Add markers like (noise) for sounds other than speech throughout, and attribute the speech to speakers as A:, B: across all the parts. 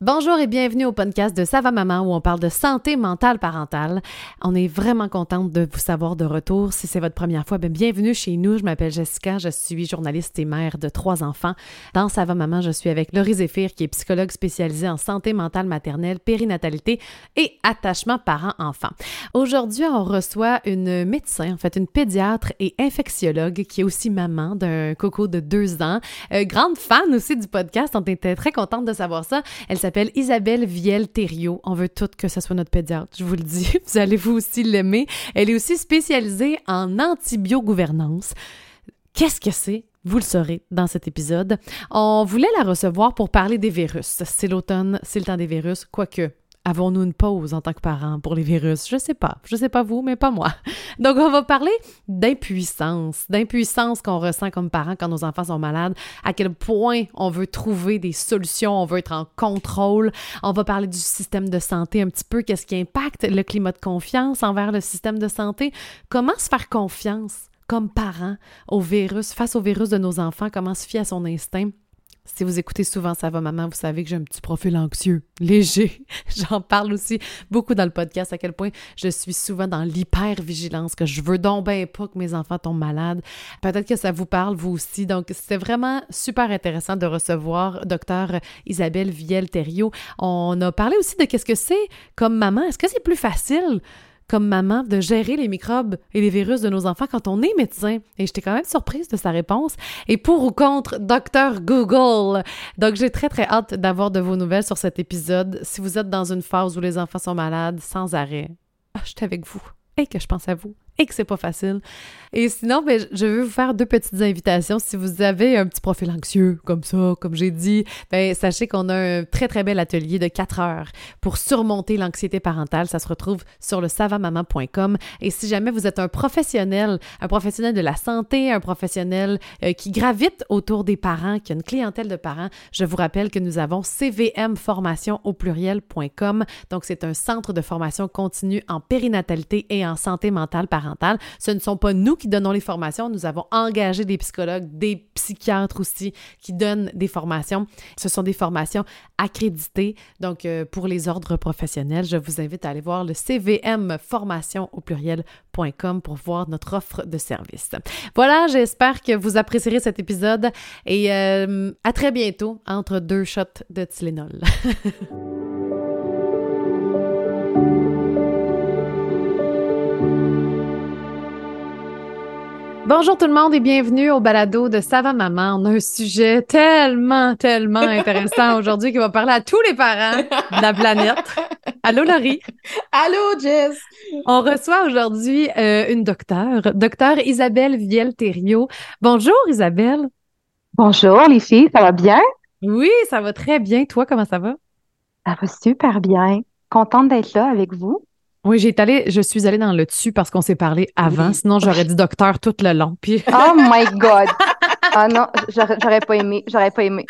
A: Bonjour et bienvenue au podcast de Sava Maman où on parle de santé mentale parentale. On est vraiment contente de vous savoir de retour. Si c'est votre première fois, bien, bienvenue chez nous. Je m'appelle Jessica, je suis journaliste et mère de trois enfants. Dans Sava Maman, je suis avec Laurie Zéphir qui est psychologue spécialisée en santé mentale maternelle, périnatalité et attachement parent-enfant. Aujourd'hui, on reçoit une médecin, en fait une pédiatre et infectiologue qui est aussi maman d'un coco de deux ans. Euh, grande fan aussi du podcast, on était très contente de savoir ça. S'appelle Isabelle Viel-Thériault. On veut toutes que ce soit notre pédiatre, je vous le dis. (laughs) Vous allez vous aussi l'aimer. Elle est aussi spécialisée en antibiogouvernance. Qu'est-ce que c'est? Vous le saurez dans cet épisode. On voulait la recevoir pour parler des virus. C'est l'automne, c'est le temps des virus, quoique Avons-nous une pause en tant que parents pour les virus? Je sais pas. Je sais pas vous, mais pas moi. (laughs) Donc, on va parler d'impuissance, d'impuissance qu'on ressent comme parents quand nos enfants sont malades, à quel point on veut trouver des solutions, on veut être en contrôle. On va parler du système de santé un petit peu, qu'est-ce qui impacte le climat de confiance envers le système de santé, comment se faire confiance comme parents au virus, face au virus de nos enfants, comment se fier à son instinct? Si vous écoutez souvent Ça va maman, vous savez que j'ai un petit profil anxieux, (laughs) léger. J'en parle aussi beaucoup dans le podcast à quel point je suis souvent dans l'hyper-vigilance, que je veux donc bien pas que mes enfants tombent malades. Peut-être que ça vous parle, vous aussi. Donc, c'était vraiment super intéressant de recevoir docteur Isabelle Viel-Thériault. On a parlé aussi de qu'est-ce que c'est comme maman. Est-ce que c'est plus facile comme maman de gérer les microbes et les virus de nos enfants quand on est médecin? Et j'étais quand même surprise de sa réponse. Et pour ou contre, docteur Google. Donc, j'ai très, très hâte d'avoir de vos nouvelles sur cet épisode. Si vous êtes dans une phase où les enfants sont malades, sans arrêt, (laughs) je suis avec vous et que je pense à vous et que c'est pas facile. Et sinon, ben, je veux vous faire deux petites invitations. Si vous avez un petit profil anxieux comme ça, comme j'ai dit, ben, sachez qu'on a un très, très bel atelier de 4 heures pour surmonter l'anxiété parentale. Ça se retrouve sur le savamaman.com. Et si jamais vous êtes un professionnel, un professionnel de la santé, un professionnel euh, qui gravite autour des parents, qui a une clientèle de parents, je vous rappelle que nous avons cvmformation au pluriel.com. Donc, c'est un centre de formation continue en périnatalité et en santé mentale parentale ce ne sont pas nous qui donnons les formations. Nous avons engagé des psychologues, des psychiatres aussi qui donnent des formations. Ce sont des formations accréditées. Donc, euh, pour les ordres professionnels, je vous invite à aller voir le CVM formation au pluriel.com pour voir notre offre de service. Voilà, j'espère que vous apprécierez cet épisode et euh, à très bientôt entre deux shots de Tylenol. (laughs) Bonjour tout le monde et bienvenue au balado de Sava Maman. On a un sujet tellement, tellement (laughs) intéressant aujourd'hui qui va parler à tous les parents de la planète. Allô Laurie.
B: Allô Jess.
A: On reçoit aujourd'hui euh, une docteure, docteur Isabelle Viel-Thériault. Bonjour Isabelle.
B: Bonjour les filles, ça va bien?
A: Oui, ça va très bien. Toi, comment ça va?
B: Ça va super bien. Contente d'être là avec vous.
A: Oui, j'ai allé, je suis allée dans le dessus parce qu'on s'est parlé avant. Sinon, j'aurais dit docteur tout le long. Puis...
B: oh (laughs) my God! Ah non, j'aurais pas aimé. J'aurais pas aimé.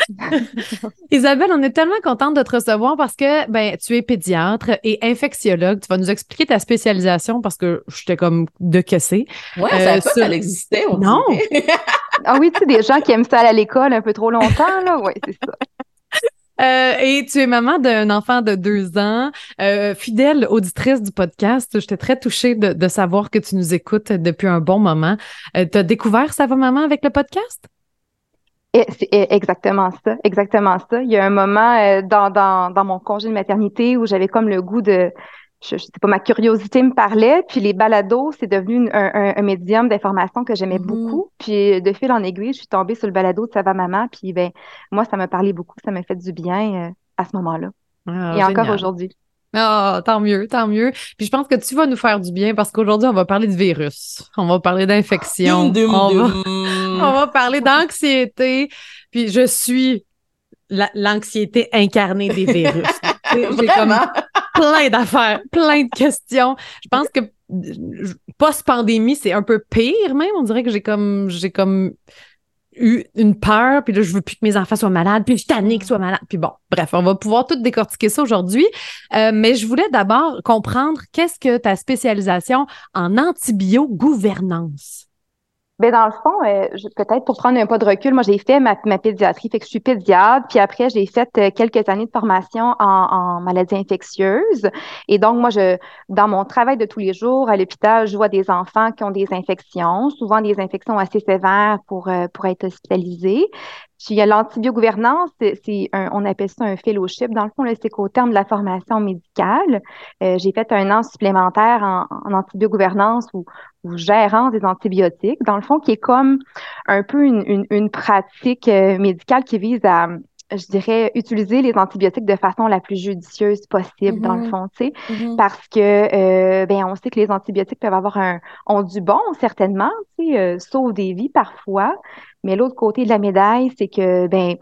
B: (laughs)
A: Isabelle, on est tellement contente de te recevoir parce que ben, tu es pédiatre et infectiologue. Tu vas nous expliquer ta spécialisation parce que j'étais comme de casser.
C: Ouais, euh, ça, ça existait.
A: non. (laughs)
B: ah oui, tu sais, des gens qui aiment ça à l'école un peu trop longtemps, là. Oui, c'est ça.
A: Euh, et tu es maman d'un enfant de deux ans, euh, fidèle auditrice du podcast. J'étais très touchée de, savoir que tu nous écoutes depuis un bon moment. Euh, tu as découvert Ça va maman avec le podcast?
B: C'est exactement ça, exactement ça. Il y a un moment dans, dans mon congé de maternité où j'avais comme le goût de, je, je sais pas, ma curiosité me parlait, puis les balados, c'est devenu un, un, médium d'information que j'aimais mm-hmm. beaucoup. Puis de fil en aiguille, je suis tombée sur le balado de Ça va maman, puis ben moi, ça m'a parlé beaucoup, ça m'a fait du bien euh, à ce moment-là. Ah, Et encore aujourd'hui.
A: Ah, tant mieux, tant mieux. Puis je pense que tu vas nous faire du bien parce qu'aujourd'hui, on va parler de virus. On va parler d'infection. on, va, (laughs) on va parler d'anxiété. Puis je suis l'anxiété incarnée des virus. (laughs) J'ai comme plein d'affaires, plein de questions. Je pense que post-pandémie, c'est un peu pire même. On dirait que j'ai comme j'ai comme eu une peur, puis là, je veux plus que mes enfants soient malades, puis je suis qu'ils soient malades. Puis bon, bref, on va pouvoir tout décortiquer ça aujourd'hui. Euh, mais je voulais d'abord comprendre qu'est-ce que ta spécialisation en antibiogouvernance?
B: Ben dans le fond, euh, peut-être pour prendre un pas de recul, moi j'ai fait ma, ma, pédiatrie, fait que je suis pédiatre, puis après j'ai fait euh, quelques années de formation en, en maladies infectieuses. Et donc moi, je dans mon travail de tous les jours à l'hôpital, je vois des enfants qui ont des infections, souvent des infections assez sévères pour euh, pour être hospitalisés. Puis il y a l'antibiogouvernance, c'est on appelle ça un fellowship. Dans le fond, c'est qu'au terme de la formation médicale, euh, j'ai fait un an supplémentaire en, en antibiogouvernance ou, ou, gérance des antibiotiques. Dans le fond, qui est comme un peu une, une, une pratique euh, médicale qui vise à je dirais, utiliser les antibiotiques de façon la plus judicieuse possible, dans le mm-hmm. fond, tu sais, mm-hmm. parce que, euh, ben, on sait que les antibiotiques peuvent avoir un, ont du bon, certainement, tu sais, euh, sauvent des vies parfois, mais l'autre côté de la médaille, c'est que, ben,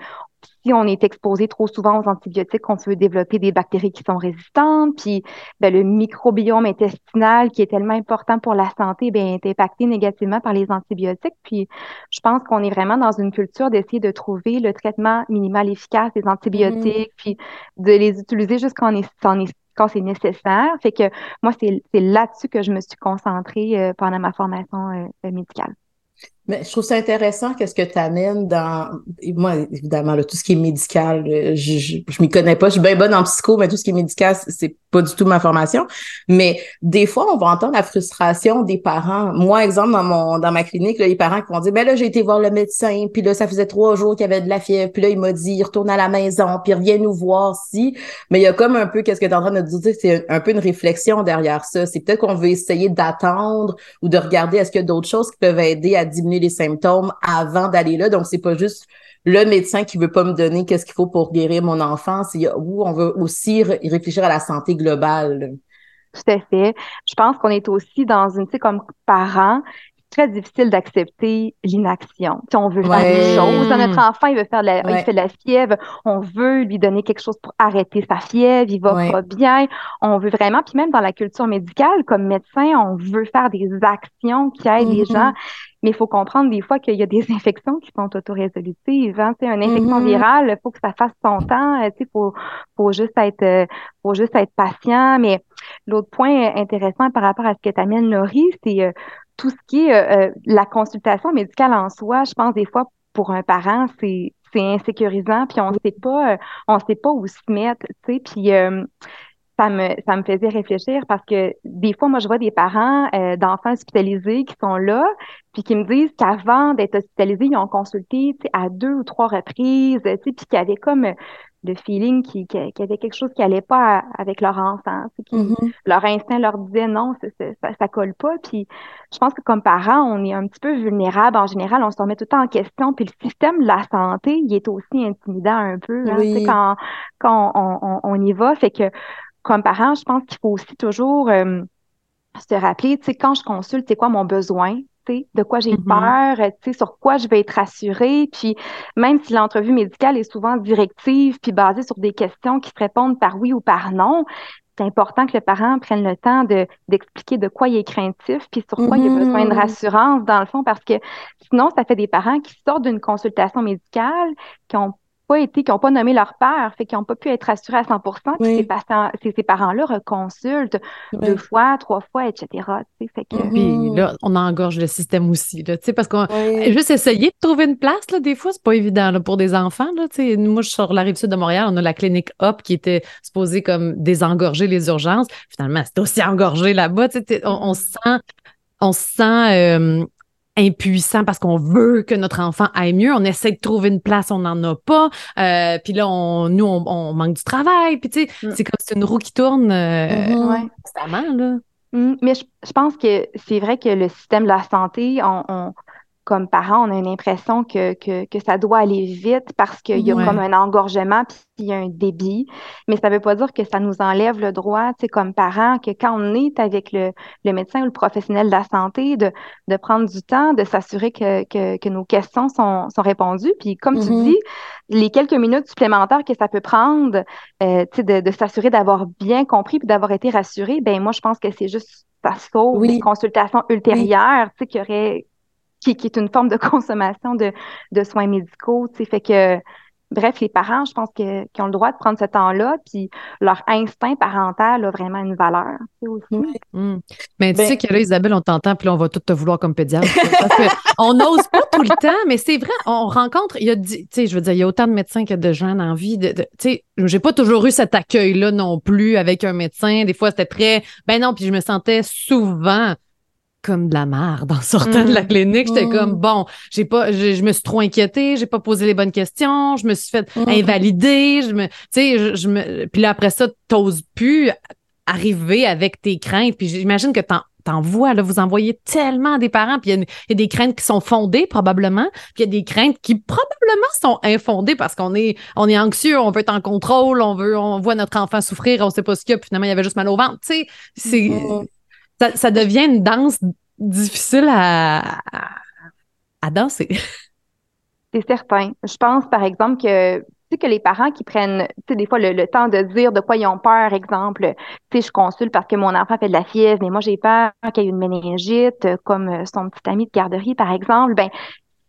B: si on est exposé trop souvent aux antibiotiques, on peut développer des bactéries qui sont résistantes, puis ben, le microbiome intestinal qui est tellement important pour la santé ben, est impacté négativement par les antibiotiques. Puis je pense qu'on est vraiment dans une culture d'essayer de trouver le traitement minimal efficace des antibiotiques, mm-hmm. puis de les utiliser jusqu'en quand c'est nécessaire. Fait que moi, c'est là-dessus que je me suis concentrée euh, pendant ma formation euh, médicale.
C: Mais je trouve ça intéressant qu'est-ce que tu amènes dans moi évidemment là, tout ce qui est médical je je, je m'y connais pas je suis bien bonne en psycho mais tout ce qui est médical c'est pas du tout ma formation. Mais des fois on va entendre la frustration des parents. Moi exemple dans mon dans ma clinique là, les parents qui vont dire ben là j'ai été voir le médecin puis là ça faisait trois jours qu'il y avait de la fièvre puis là il m'a dit retourne à la maison puis reviens nous voir si mais il y a comme un peu qu'est-ce que tu es en train de dire c'est un peu une réflexion derrière ça. C'est peut-être qu'on veut essayer d'attendre ou de regarder est-ce qu'il y a d'autres choses qui peuvent aider à diminuer les symptômes avant d'aller là. Donc, c'est pas juste le médecin qui veut pas me donner qu'est-ce qu'il faut pour guérir mon enfant. C'est où on veut aussi réfléchir à la santé globale.
B: Tout à fait. Je pense qu'on est aussi dans une, tu sais, comme parents, très difficile d'accepter l'inaction. Si on veut faire des choses, notre enfant, il veut faire de la, il fait de la fièvre, on veut lui donner quelque chose pour arrêter sa fièvre, il va pas bien. On veut vraiment, puis même dans la culture médicale, comme médecin, on veut faire des actions qui aident les mm-hmm. gens. Mais il faut comprendre des fois qu'il y a des (laughs) infections qui sont autorésolutives. Hein? une infection mm-hmm. virale, il faut que ça fasse son temps. Il faut, faut juste être euh, faut juste être patient. Mais l'autre point intéressant par rapport à ce que tu amènes, Laurie, c'est euh, tout ce qui est euh, euh, la consultation médicale en soi, je pense des fois pour un parent, c'est c'est insécurisant, puis on sait pas euh, on sait pas où se mettre, tu sais, puis ça me ça me faisait réfléchir parce que des fois moi je vois des parents d'enfants hospitalisés qui sont là puis qui me disent qu'avant d'être hospitalisés ils ont consulté à deux ou trois reprises tu sais puis qu'il y avait comme de feeling qui, qui, avait quelque chose qui allait pas avec leur enfant, qui, mm-hmm. leur instinct leur disait non, ça, ça, colle pas. Puis je pense que comme parents, on est un petit peu vulnérable en général, on se remet tout le temps en question. Puis le système de la santé, il est aussi intimidant un peu hein, quand, quand on, on, y va. Fait que comme parents, je pense qu'il faut aussi toujours euh, se rappeler, tu sais, quand je consulte, c'est quoi mon besoin? de quoi j'ai mm-hmm. peur, tu sais, sur quoi je vais être rassurée. Puis même si l'entrevue médicale est souvent directive puis basée sur des questions qui se répondent par oui ou par non, c'est important que le parent prenne le temps de d'expliquer de quoi il est craintif puis sur quoi il a besoin de mm-hmm. rassurance dans le fond parce que sinon ça fait des parents qui sortent d'une consultation médicale qui ont pas été, qui n'ont pas nommé leur père, fait qu'ils n'ont pas pu être assurés à 100 puis ces, patients, ces, parents-là reconsultent deux fois, trois fois, etc. Fait que...
A: Puis là, on engorge le système aussi, là, parce qu'on juste essayer de trouver une place, là, des fois, c'est pas évident là, pour des enfants. Là, moi, je suis sur la rive sud de Montréal, on a la clinique Hop qui était supposée comme désengorger les urgences. Finalement, c'est aussi engorgé là-bas. On, on sent on sent euh, impuissant parce qu'on veut que notre enfant aille mieux. On essaie de trouver une place, on n'en a pas. Euh, puis là, on, nous, on, manque du travail. Puis tu sais, mm. c'est comme c'est une roue qui tourne euh, mm-hmm. constamment. Là.
B: Mm. mais je, je, pense que c'est vrai que le système de la santé, on, on comme parents, on a l'impression que, que, que, ça doit aller vite parce qu'il y a comme un engorgement puis il y a un débit. Mais ça ne veut pas dire que ça nous enlève le droit, tu sais, comme parents, que quand on est avec le, le médecin ou le professionnel de la santé, de, de prendre du temps, de s'assurer que, que, que, nos questions sont, sont répondues. Puis comme tu mm-hmm. dis, les quelques minutes supplémentaires que ça peut prendre, euh, tu sais, de, de s'assurer d'avoir bien compris puis d'avoir été rassuré, ben moi, je pense que c'est juste ça sauve oui. les consultations ultérieures, tu sais, qui auraient qui, est une forme de (laughs) consommation de, de soins médicaux. Tu sais, fait que bref, les parents, je pense que, qui ont le droit de prendre ce temps-là, puis leur instinct parental a vraiment une valeur aussi.
A: Mm. Mais tu ben sais que là, Isabelle, on t'entend, puis là, on va tout te vouloir comme pédiatre. parce (laughs) on n'ose pas tout le temps, mais c'est vrai, on rencontre, il y a, tu sais, je veux dire, il y a autant de médecins que de gens en vie. De, tu sais, j'ai pas toujours eu cet accueil-là non plus avec un médecin. Des fois, c'était très, ben non, puis je me sentais souvent comme de la merde en sortant de la mm. clinique. J'étais comme mm. bon, j'ai pas, je, me suis trop inquiétée, j'ai pas posé les bonnes questions, je me suis fait mm. invalider, je me, tu sais, je, me, puis là après ça, t'oses plus arriver avec tes craintes. Puis j'imagine que t'en t'en vois, là, vous envoyez tellement des parents, puis il y, a des craintes qui sont fondées probablement, puis il y a des craintes qui probablement sont infondées parce qu'on est on est anxieux, on veut être en contrôle, on veut on voit notre enfant souffrir, on sait pas ce qu'il y a, puis finalement il y avait juste mal au ventre, tu sais, c'est ça, devient une danse difficile à, à, danser. (laughs)
B: C'est certain. Je pense, par exemple, que tu que les parents qui prennent, tu sais, des fois, le, temps de dire de quoi ils ont peur, exemple, tu sais, je consulte parce que mon enfant fait de la fièvre, mais moi, j'ai peur qu'il y ait une méningite, comme son petit ami de garderie, par exemple, ben,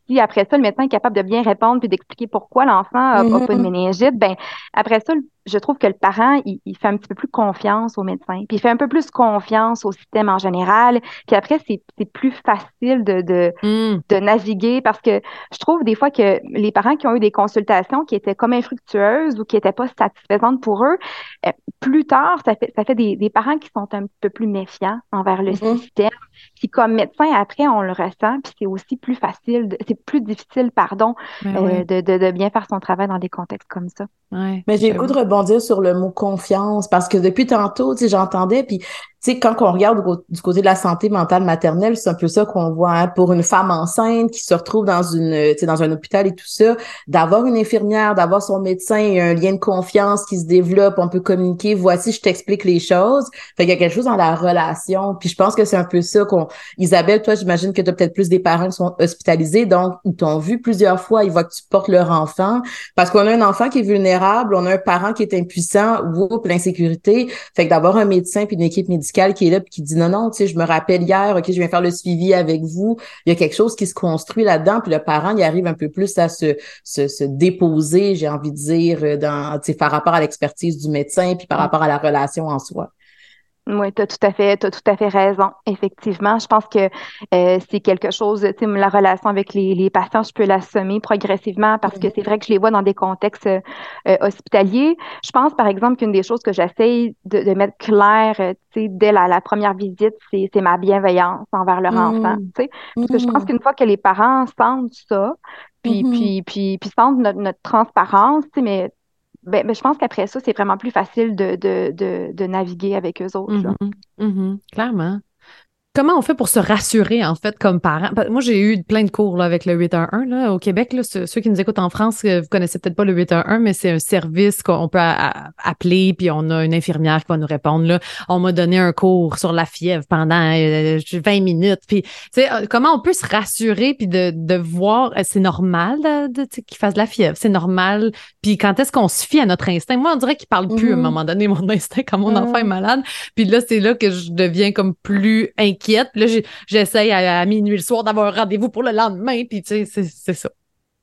B: si après ça, le médecin est capable de bien répondre puis d'expliquer pourquoi l'enfant a, pas de (laughs) méningite, ben, après ça, je trouve que le parent, il, fait un petit peu plus confiance au médecin, puis il fait un peu plus confiance au système en général. Puis après, c'est plus facile de, de, hmm. de, naviguer parce que je trouve des fois que les parents qui ont eu des consultations qui étaient comme infructueuses ou qui n'étaient pas satisfaisantes pour eux, euh, plus tard, ça fait, ça fait des, des, parents qui sont un peu plus méfiants envers le mm-hmm. système. Puis comme médecin, après, on le ressent, puis c'est aussi plus facile, c'est plus difficile, pardon, ben euh, de, de, de, bien faire son travail dans des contextes comme ça.
C: Ouais, Mais j'ai le goût de rebondir sur le mot confiance parce que depuis tantôt, tu j'entendais, puis tu sais, quand on regarde du côté de la santé mentale maternelle, c'est un peu ça qu'on voit hein, pour une femme enceinte qui se retrouve dans une, tu sais, dans un hôpital et tout ça, d'avoir une infirmière, d'avoir son médecin et un lien de confiance qui se développe, on peut communiquer. Voici, je t'explique les choses. Fait qu'il y a quelque chose dans la relation. Puis je pense que c'est un peu ça qu'on. Isabelle, toi, j'imagine que tu as peut-être plus des parents qui sont hospitalisés, donc ils t'ont vu plusieurs fois, ils voient que tu portes leur enfant, parce qu'on a un enfant qui est vulnérable, on a un parent qui est impuissant, ou l'insécurité. Fait que d'avoir un médecin puis une équipe médicale qui est là puis qui dit non non tu sais je me rappelle hier ok je viens faire le suivi avec vous il y a quelque chose qui se construit là-dedans puis le parent il arrive un peu plus à se se, se déposer j'ai envie de dire dans tu sais par rapport à l'expertise du médecin puis par mm. rapport à la relation en soi
B: oui, tu as tout à fait, as tout à fait raison. Effectivement, je pense que euh, c'est quelque chose, tu sais, la relation avec les, les, patients, je peux l'assommer progressivement parce que c'est vrai que je les vois dans des contextes euh, hospitaliers. Je pense, par exemple, qu'une des choses que j'essaye de, de, mettre clair, euh, tu sais, dès la, la, première visite, c'est ma bienveillance envers leur enfant, mmh. tu sais. Parce que je pense mmh. qu'une fois que les parents sentent ça, puis, mmh puis, puis, puis, sentent notre, notre transparence, tu sais, mais ben, ben, je pense qu'après ça, c'est vraiment plus facile de, de, naviguer avec eux autres.
A: Mm-hmm. Mm-hmm. Clairement. Comment on fait pour se rassurer, en fait, comme parent? Moi, j'ai eu plein de cours là, avec le 811 là, au Québec. Là, ceux, qui nous écoutent en France, euh, vous connaissez peut-être pas le 811, mais c'est un service qu'on peut appeler, puis on a une infirmière qui va nous répondre. Là. On m'a donné un cours sur la fièvre pendant 20 euh, minutes. Puis, euh, comment on peut se rassurer, puis de, de voir, c'est normal de, qu'il fasse de la fièvre, c'est normal. Puis quand est-ce qu'on se fie à notre instinct? Moi, on dirait qu'il parle plus à un mm-hmm. moment donné, mon (laughs) instinct, quand mon enfant est mm-hmm. malade. Puis là, c'est là que je deviens comme plus puis là, j'essaye à, minuit le soir d'avoir un rendez-vous pour le lendemain. Puis, tu sais, c'est ça.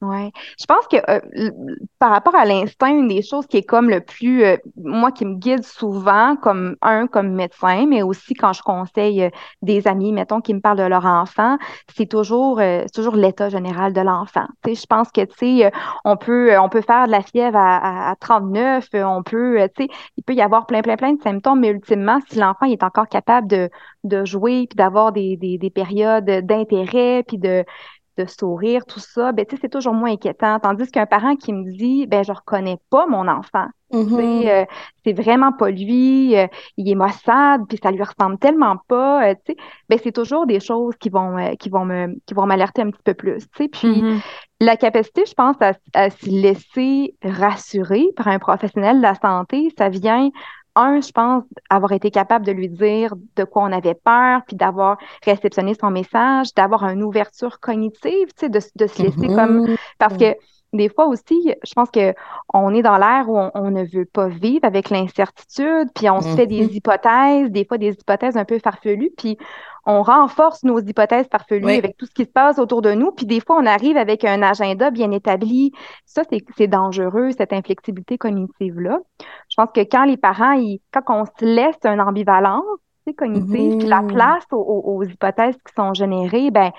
B: Oui. Je pense que euh, par rapport à l'instinct, une des choses qui est comme le plus, euh, moi, qui me guide souvent, comme un, comme médecin, mais aussi quand je conseille euh, des amis, mettons, qui me parlent de leur enfant, c'est toujours, toujours l'état général de l'enfant. Tu sais, je pense que, tu sais, on peut, on peut faire de la fièvre à, à, 39, on peut, tu sais, il peut y avoir plein, plein, plein de symptômes, mais ultimement, si l'enfant est encore capable de, de jouer, puis d'avoir des, des, des périodes d'intérêt, puis de de sourire, tout ça, ben, c'est toujours moins inquiétant. Tandis qu'un parent qui me dit, ben, je reconnais pas mon enfant. Mm-hmm. Euh, c'est vraiment pas lui, euh, il est maussade, puis ça lui ressemble tellement pas, euh, ben, c'est toujours des choses qui vont, qui vont me, qui vont m'alerter un petit peu plus, Puis, mm-hmm. la capacité, je pense, à, à se laisser rassurer par un professionnel de la santé, ça vient un, je pense, avoir été capable de lui dire de quoi on avait peur, puis d'avoir réceptionné son message, d'avoir une ouverture cognitive, tu sais, de, de se laisser comme... Mm-hmm. Parce que des fois aussi, je pense que on est dans l'ère où on, ne veut pas vivre avec l'incertitude, puis on se fait des mm-hmm. hypothèses, des fois des hypothèses un peu farfelues, puis on renforce nos hypothèses farfelues avec tout ce qui se passe autour de nous. Puis des fois, on arrive avec un agenda bien établi. Ça, c'est dangereux, cette inflexibilité cognitive-là. Je pense que quand les parents, ils, quand on se laisse une ambivalence cognitive, puis la mm-hmm. place aux, hypothèses qui sont générées, ben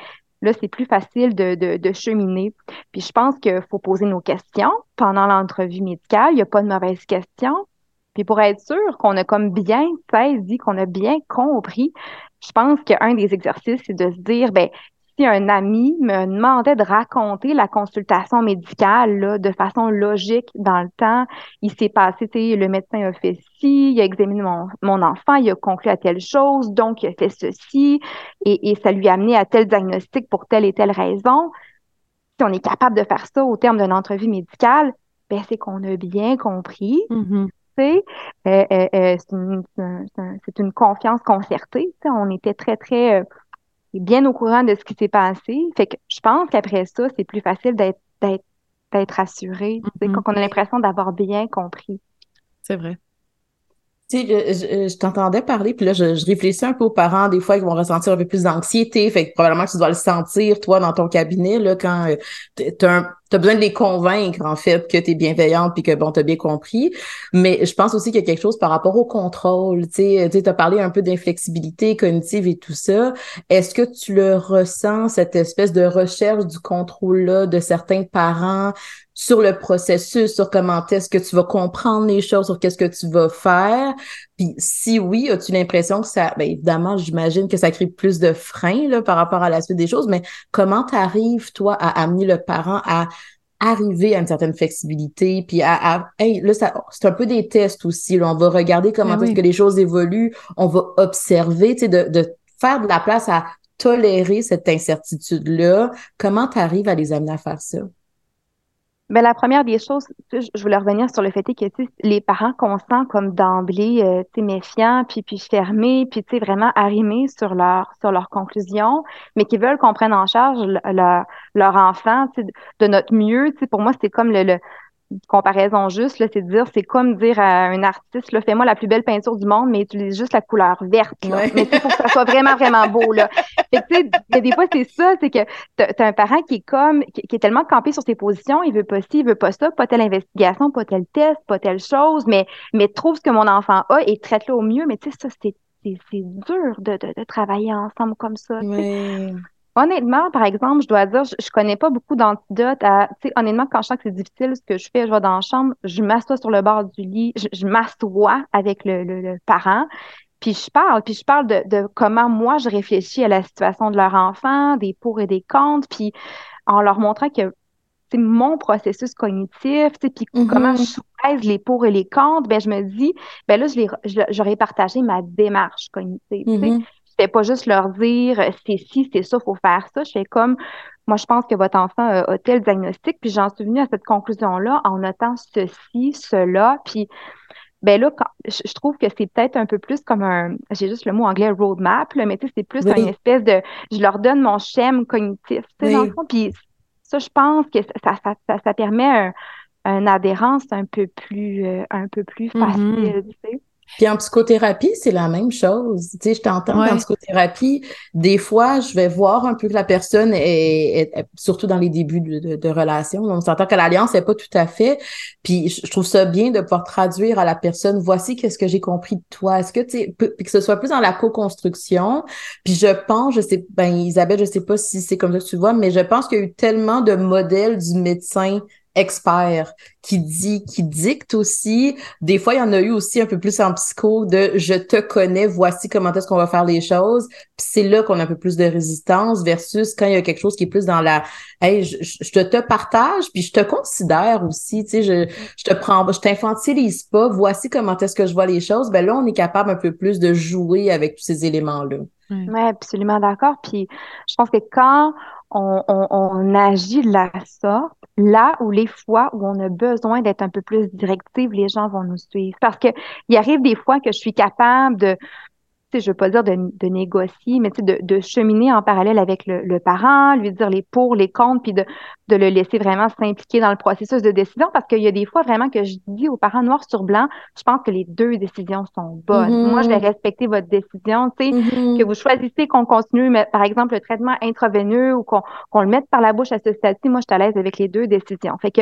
B: là, c'est plus facile de, de, de, cheminer. Puis je pense qu'il faut poser nos questions pendant l'entrevue médicale. Il n'y a pas de mauvaises questions. Puis pour être sûr qu'on a comme bien saisi, qu'on a bien compris, je pense qu'un des exercices, c'est de se dire, ben, si un ami me demandait de raconter la consultation médicale là, de façon logique dans le temps, il s'est passé, le médecin a fait ci, il a examiné mon, mon, enfant, il a conclu à telle chose, donc il a fait ceci, et, et ça lui a amené à tel diagnostic pour telle et telle raison. Si on est capable de faire ça au terme d'une entrevue médicale, ben, c'est qu'on a bien compris. Mm-hmm. Euh, euh, euh, c'est une, confiance concertée. On était très, très bien au courant de ce qui s'est passé. Fait que je pense qu'après ça, c'est plus facile d'être d'être assuré, mm-hmm. quand on a l'impression d'avoir bien compris.
A: C'est vrai.
C: Tu sais, je, je, t'entendais parler, puis là, je, je, réfléchis un peu aux parents, des fois, ils vont ressentir un peu plus d'anxiété. Fait que probablement que tu dois le sentir, toi, dans ton cabinet, là, quand euh, tu as, besoin de les convaincre, en fait, que tu es bienveillante puis que, bon, tu as bien compris. Mais je pense aussi qu'il y a quelque chose par rapport au contrôle. Tu sais, tu as parlé un peu d'inflexibilité cognitive et tout ça. Est-ce que tu le ressens, cette espèce de recherche du contrôle-là de certains parents sur le processus, sur comment est-ce que tu vas comprendre les choses, sur qu'est-ce que tu vas faire. Puis si oui, as-tu l'impression que ça, bien évidemment, j'imagine que ça crée plus de freins là, par rapport à la suite des choses, mais comment tu arrives, toi, à amener le parent à arriver à une certaine flexibilité, puis à, à hey, là, c'est un peu des tests aussi. Là. On va regarder comment ben est-ce que les choses évoluent, on va observer, tu sais, de, de faire de la place à tolérer cette incertitude-là. Comment tu arrives à les amener à faire ça?
B: Ben, la première des choses, je voulais revenir sur le fait que les parents qu'on sent comme d'emblée euh, méfiants, puis, puis fermés, puis vraiment arrimés sur leur sur leurs conclusions, mais qui veulent qu'on prenne en charge leur, leur enfant de notre mieux. Pour moi, c'est comme le, le comparaison juste, c'est de dire, c'est comme dire à un artiste, fais-moi la plus belle peinture du monde, mais utilise juste la couleur verte. Là. Mais il faut que ça soit vraiment, vraiment beau. Là. Fait que, des fois, c'est ça, c'est que tu as un parent qui est comme, qui, est tellement campé sur ses positions, il veut pas ci, il veut pas ça, pas telle investigation, pas tel test, pas telle chose, mais, mais trouve ce que mon enfant a et traite-le au mieux. Mais tu sais, ça, c'est dur de, de, de, travailler ensemble comme ça. Honnêtement, par exemple, je dois dire, je, je connais pas beaucoup d'antidotes à, tu sais, honnêtement, quand je sens que c'est difficile, ce que je fais, je vais dans la chambre, je m'assois sur le bord du lit, je, m'assois avec le, le, parent, puis je parle, puis je parle de, de, comment moi je réfléchis à la situation de leur enfant, des pour et des contre, puis en leur montrant que c'est mon processus cognitif, puis mm-hmm. comment je pèse les pour et les contre, ben je me dis, ben là, j'aurais partagé ma démarche cognitive. Mm fais pas juste leur dire euh, c'est ci, c'est ça, faut faire ça. Je fais comme moi, je pense que votre enfant a, tel diagnostic, puis j'en suis venue à cette conclusion-là en notant ceci, cela, puis ben là, je, trouve que c'est peut-être un peu plus comme un, j'ai juste le mot anglais roadmap, là, mais tu sais, c'est plus une espèce de, je leur donne mon schème cognitif, tu sais, dans le fond, puis ça, je pense que ça, ça, ça, ça permet un, une adhérence un peu plus, euh, un peu plus mm-hmm. facile, tu sais.
C: Puis en psychothérapie, c'est la même chose. Tu sais, je t'entends en psychothérapie, des fois, je vais voir un peu que la personne est, surtout dans les débuts de, de, relation, on s'entend que l'alliance n'est pas tout à fait. Puis je trouve ça bien de pouvoir traduire à la personne, voici qu'est-ce que j'ai compris de toi. Est-ce que tu sais, que ce soit plus dans la co-construction. Puis je pense, je sais, ben Isabelle, je sais pas si c'est comme ça que tu vois, mais je pense qu'il y a eu tellement de modèles du médecin expert qui dit, qui dicte aussi. Des fois, il y en a eu aussi un peu plus en psycho de je te connais, voici comment est-ce qu'on va faire les choses. Puis c'est là qu'on a un peu plus de résistance versus quand il y a quelque chose qui est plus dans la Hey, je, je te, te partage, puis je te considère aussi, tu sais, je, je te prends, je t'infantilise pas, voici comment est-ce que je vois les choses. Ben là, on est capable un peu plus de jouer avec tous ces éléments-là.
B: Oui, absolument d'accord. Puis je pense que quand on, on, on, agit de la sorte, là où les fois où on a besoin d'être un peu plus directive, les gens vont nous suivre. Parce que il arrive des fois que je suis capable de je veux pas dire de, de négocier, mais de, de cheminer en parallèle avec le, le, parent, lui dire les pour, les contre, puis de, de le laisser vraiment s'impliquer dans le processus de décision, parce qu'il y a des fois vraiment que je dis aux parents noir sur blanc, je pense que les deux décisions sont bonnes. Mm-hmm. Moi, je vais respecter votre décision, tu sais, mm-hmm. que vous choisissez qu'on continue, mais, par exemple, le traitement intraveineux ou qu'on qu'on le mette par la bouche à ce stade-ci, moi, je suis à l'aise avec les deux décisions. Fait que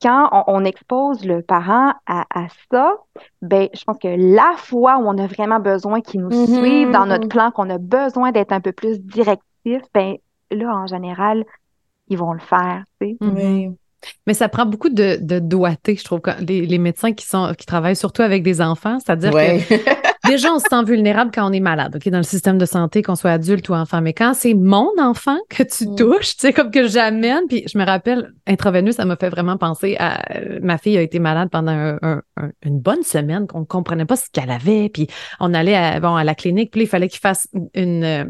B: quand on, expose le parent à, ça, ben, je pense que la fois où on a vraiment besoin qu'il nous mm-hmm. suive dans notre plan, qu'on a besoin d'être un peu plus directif, ben, là, en général, ils vont le faire. Tu
A: sais. Mais ça prend beaucoup de, de doigté, je trouve, les, les, médecins qui sont qui travaillent surtout avec des enfants, c'est-à-dire que (laughs) déjà on se sent vulnérable quand on est malade, ok, dans le système de santé, qu'on soit adulte ou enfant. Mais quand c'est mon enfant que tu mm. touches, tu sais, comme que j'amène, puis je me rappelle, intraveineux, ça m'a fait vraiment penser à ma fille a été malade pendant une bonne semaine, qu'on comprenait pas ce qu'elle avait, puis on allait à, bon à la clinique, puis il fallait qu'il fasse une euh,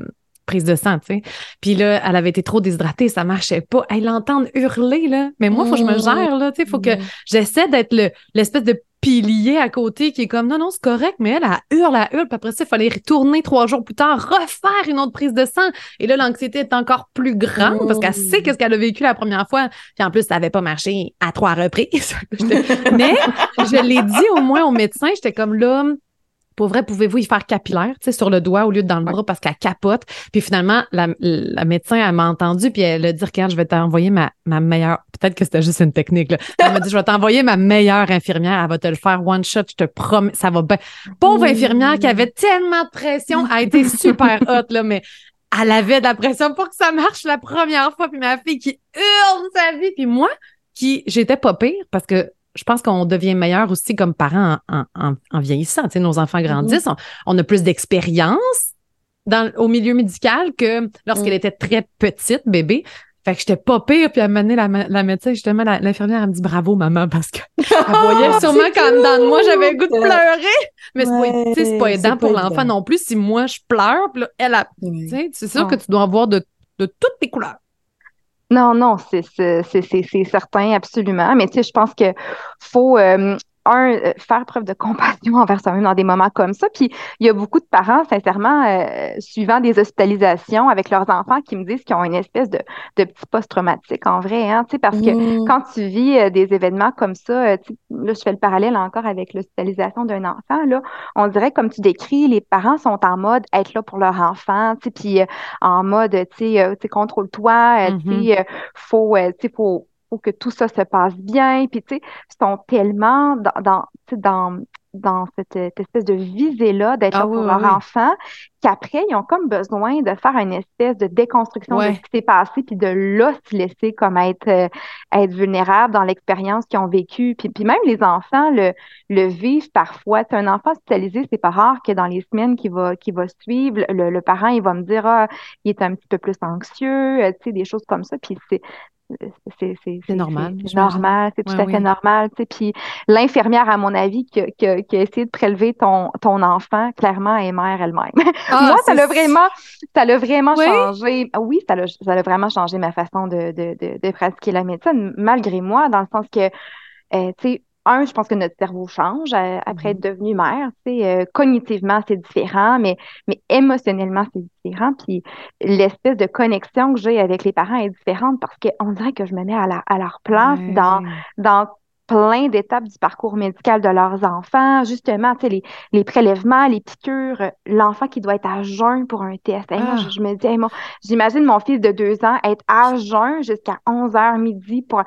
A: prise de sang, tu sais. Puis là, elle avait été trop déshydratée, ça marchait pas. Elle l'entend hurler, là. Mais moi, il faut que je me mmh. gère, là, tu sais. faut que j'essaie d'être l'espèce de pilier à côté qui est comme non, non, c'est correct, mais elle, elle hurle, elle hurle, puis après ça, il fallait retourner trois jours plus tard, refaire une autre prise de sang. Et là, l'anxiété est encore plus grande parce qu'elle sait qu'est-ce qu'elle a vécu la première fois. Puis en plus, ça n'avait pas marché à trois reprises. (laughs) mais je l'ai dit au moins au médecin, j'étais comme là, pour vrai, pouvez-vous y faire capillaire, tu sais, sur le doigt au lieu de dans le bras parce qu'elle capote? Puis finalement, la, médecin, elle m'a entendu, puis elle a dit, regarde, je vais t'envoyer ma, ma meilleure, peut-être que c'était juste une technique, là. Elle m'a dit, je vais t'envoyer ma meilleure infirmière, elle va te le faire one shot, je te promets, ça va bien. Pauvre infirmière qui avait tellement de pression, a été super hot, là, mais elle avait de la pression pour que ça marche la première fois, puis ma fille qui hurle sa vie, puis moi, qui, j'étais pas pire parce que je pense qu'on devient meilleur aussi comme parents en, en, vieillissant. Tu sais, nos enfants grandissent, mm-hmm. on, a plus d'expérience au milieu médical que lorsqu'elle mm. était très petite, bébé. Fait que j'étais pas pire, puis un moment la, la médecin, justement, l'infirmière, elle me dit bravo, maman, parce que (laughs) elle voyait sûrement qu'en dedans de moi, j'avais le goût de pleurer. Mais c'est pas, aidant pour l'enfant non plus. Si moi, je pleure, puis là, elle a. Tu sais, c'est sûr que tu dois avoir de, de toutes les couleurs.
B: Non, non, c'est certain, absolument. Mais tu sais, je pense que faut, euh, un, euh, faire preuve de compassion (laughs) envers soi-même dans des moments comme ça. Puis il y a beaucoup de parents, sincèrement, euh, suivant des hospitalisations avec leurs enfants, qui me disent qu'ils ont une espèce de, de petit post-traumatique en vrai, hein, parce que mmh. quand tu vis euh, des événements comme ça, là, je fais le parallèle encore avec l'hospitalisation d'un enfant, là, on dirait, comme tu décris, les parents sont en mode être là pour leur enfant, puis en mode, tu sais, contrôle-toi, tu sais, faut, tu faut faut que tout ça se passe bien. Puis, tu sais, sont tellement dans, dans, dans, dans cette, espèce de visée-là d'être là ah pour leur enfant qu'après, ils ont comme besoin de faire une espèce de déconstruction de ce qui s'est passé, puis de là se laisser comme être, euh, être vulnérable dans l'expérience qu'ils ont vécue. Puis, puis même les enfants le, le vivent parfois. un enfant hospitalisé, c'est pas rare que dans les semaines qui va, qui va suivre, le, le parent, il va me dire, ah, il est un petit peu plus anxieux, euh, tu sais, des choses comme ça. Puis c'est,
A: c'est normal.
B: C'est normal, c'est tout à fait normal. Puis l'infirmière, à mon avis, qui, qui, a essayé de prélever ton, ton enfant, clairement, est mère elle-même. (laughs) Ah, Moi, ça l'a vraiment, ça l'a vraiment changé. Oui, ça l'a vraiment changé ma façon de, de, de, pratiquer la médecine, malgré moi, dans le sens que, euh, tu sais, un, je pense que notre cerveau change euh, après être mm-hmm. devenu mère. Euh, cognitivement, c'est différent, mais, mais émotionnellement, c'est différent. Puis l'espèce de connexion que j'ai avec les parents est différente parce qu'on dirait que je me mets à, la, à leur place dans, dans plein d'étapes du parcours médical de leurs enfants, justement, tu sais, les, les, prélèvements, les piqûres, l'enfant qui doit être à jeun pour un test. ah. je, me dis, j'imagine mon fils de deux ans être à jeun jusqu'à 11 h midi pour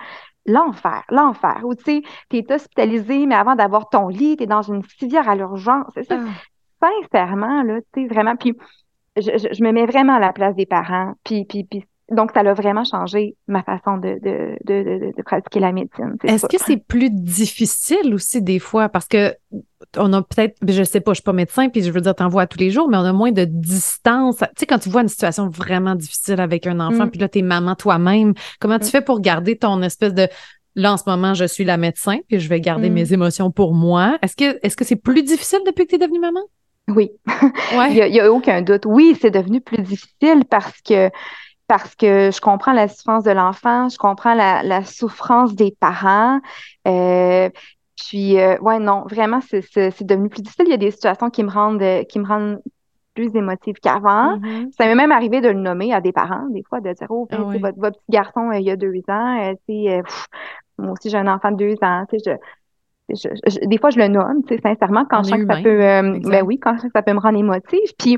B: l'enfer, l'enfer, où tu sais, tu es hospitalisé, mais avant d'avoir ton lit, tu es dans une civière à l'urgence. Ah. Sincèrement, là, tu sais, vraiment. Puis, je, je, me mets vraiment à la place des parents. Puis, puis, puis donc, ça a vraiment changé ma façon de, de, de, de pratiquer la médecine.
A: Est-ce que c'est plus difficile aussi des fois? Parce que on a peut-être, je sais pas, je suis pas médecin, puis je veux dire, t'en vois tous les jours, mais on a moins de distance. Tu sais, quand tu vois une situation vraiment difficile avec un enfant, mm. puis là, t'es maman toi-même, comment tu mm. fais pour garder ton espèce de là, en ce moment, je suis la médecin, puis je vais garder mm. mes émotions pour moi. Est-ce que est-ce que c'est plus difficile depuis que tu es devenue maman?
B: Oui. (laughs) Ouais. il n'y a, aucun doute. Oui, c'est devenu plus difficile parce que parce que je comprends la souffrance de l'enfant, je comprends la, souffrance des parents. Euh, Puis, euh, ouais, non, vraiment, c'est devenu plus difficile. Il y a des situations qui me rendent, euh, qui me rendent plus émotive qu'avant. Mm-hmm. Ça m'est même arrivé de le nommer à des parents, des fois, de dire Oh, ah votre, votre, petit garçon, il y a deux ans, euh, moi aussi j'ai un enfant de deux ans, je, je, des fois je le nomme, sincèrement, quand je sens que ça peut ben oui, quand ça peut me rendre émotive. Puis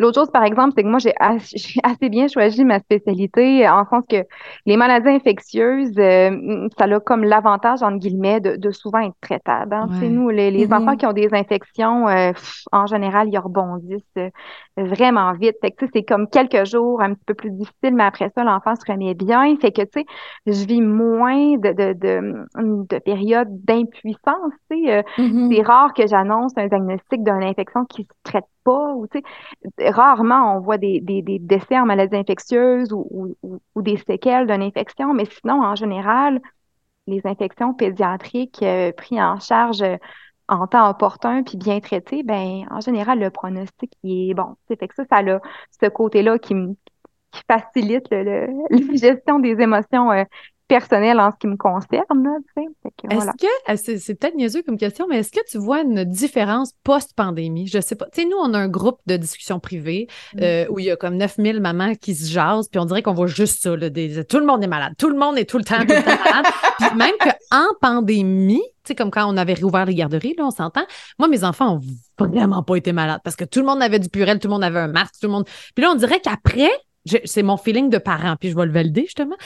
B: L'autre chose, par exemple, c'est que moi, j'ai (laughs) assez bien choisi ma spécialité en sens que les maladies infectieuses, euh, ça a comme l'avantage, entre guillemets, de, souvent être traitable. Hein. Nous, les, les mm-hmm. enfants qui ont des infections, euh, en général, ils rebondissent euh, vraiment vite. Fait que, c'est comme quelques jours un petit peu plus difficile, mais après ça, l'enfant se remet bien. Fait que, tu sais, je vis moins de, de, de, de périodes d'impuissance. Mm-hmm. C'est rare que j'annonce un diagnostic d'une infection qui se traite pas. Ou, rarement on voit des, des, décès en maladies infectieuses ou, ou, des séquelles d'une infection, mais sinon, en général, les infections pédiatriques euh, prises en charge euh, en temps opportun puis bien traitées, ben en général, le pronostic est bon. Fait que ça, ça a ce côté-là qui, qui facilite (laughs) la gestion des émotions euh, personnel en ce qui me concerne.
A: Est-ce que, euh, c'est peut-être niaiseux comme question, mais est-ce que tu vois une différence post-pandémie? Je sais pas. Tu sais, nous, on a un groupe de discussion privée mm. euh, où il y a comme 9000 mamans qui se jasent, puis on dirait qu'on voit juste ça. Là, tout le monde est malade. Tout le monde est tout le temps, tout le temps malade. (laughs) Puis même qu'en pandémie, tu sais, comme quand on avait réouvert les garderies, là, on s'entend. Moi, mes enfants ont vraiment pas été malades parce que tout le monde avait du purel, tout le monde avait un masque, tout le monde. Puis là, on dirait qu'après, c'est mon feeling de parent, puis je vais le valider justement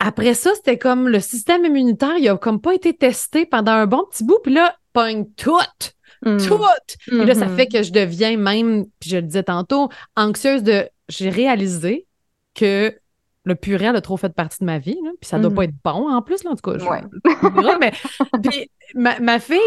A: après ça, c'était comme le système immunitaire, il a comme pas été testé pendant un bon petit bout, puis là, pogne tout. Mm. Tout! Et là, ça mm-hmm. fait que je deviens même, puis je le disais tantôt, anxieuse de. J'ai réalisé que le purée a trop fait partie de ma vie, puis ça doit mm-hmm. pas être bon en plus, là, en tout cas. Je... mais, (laughs) puis ma, ma fille,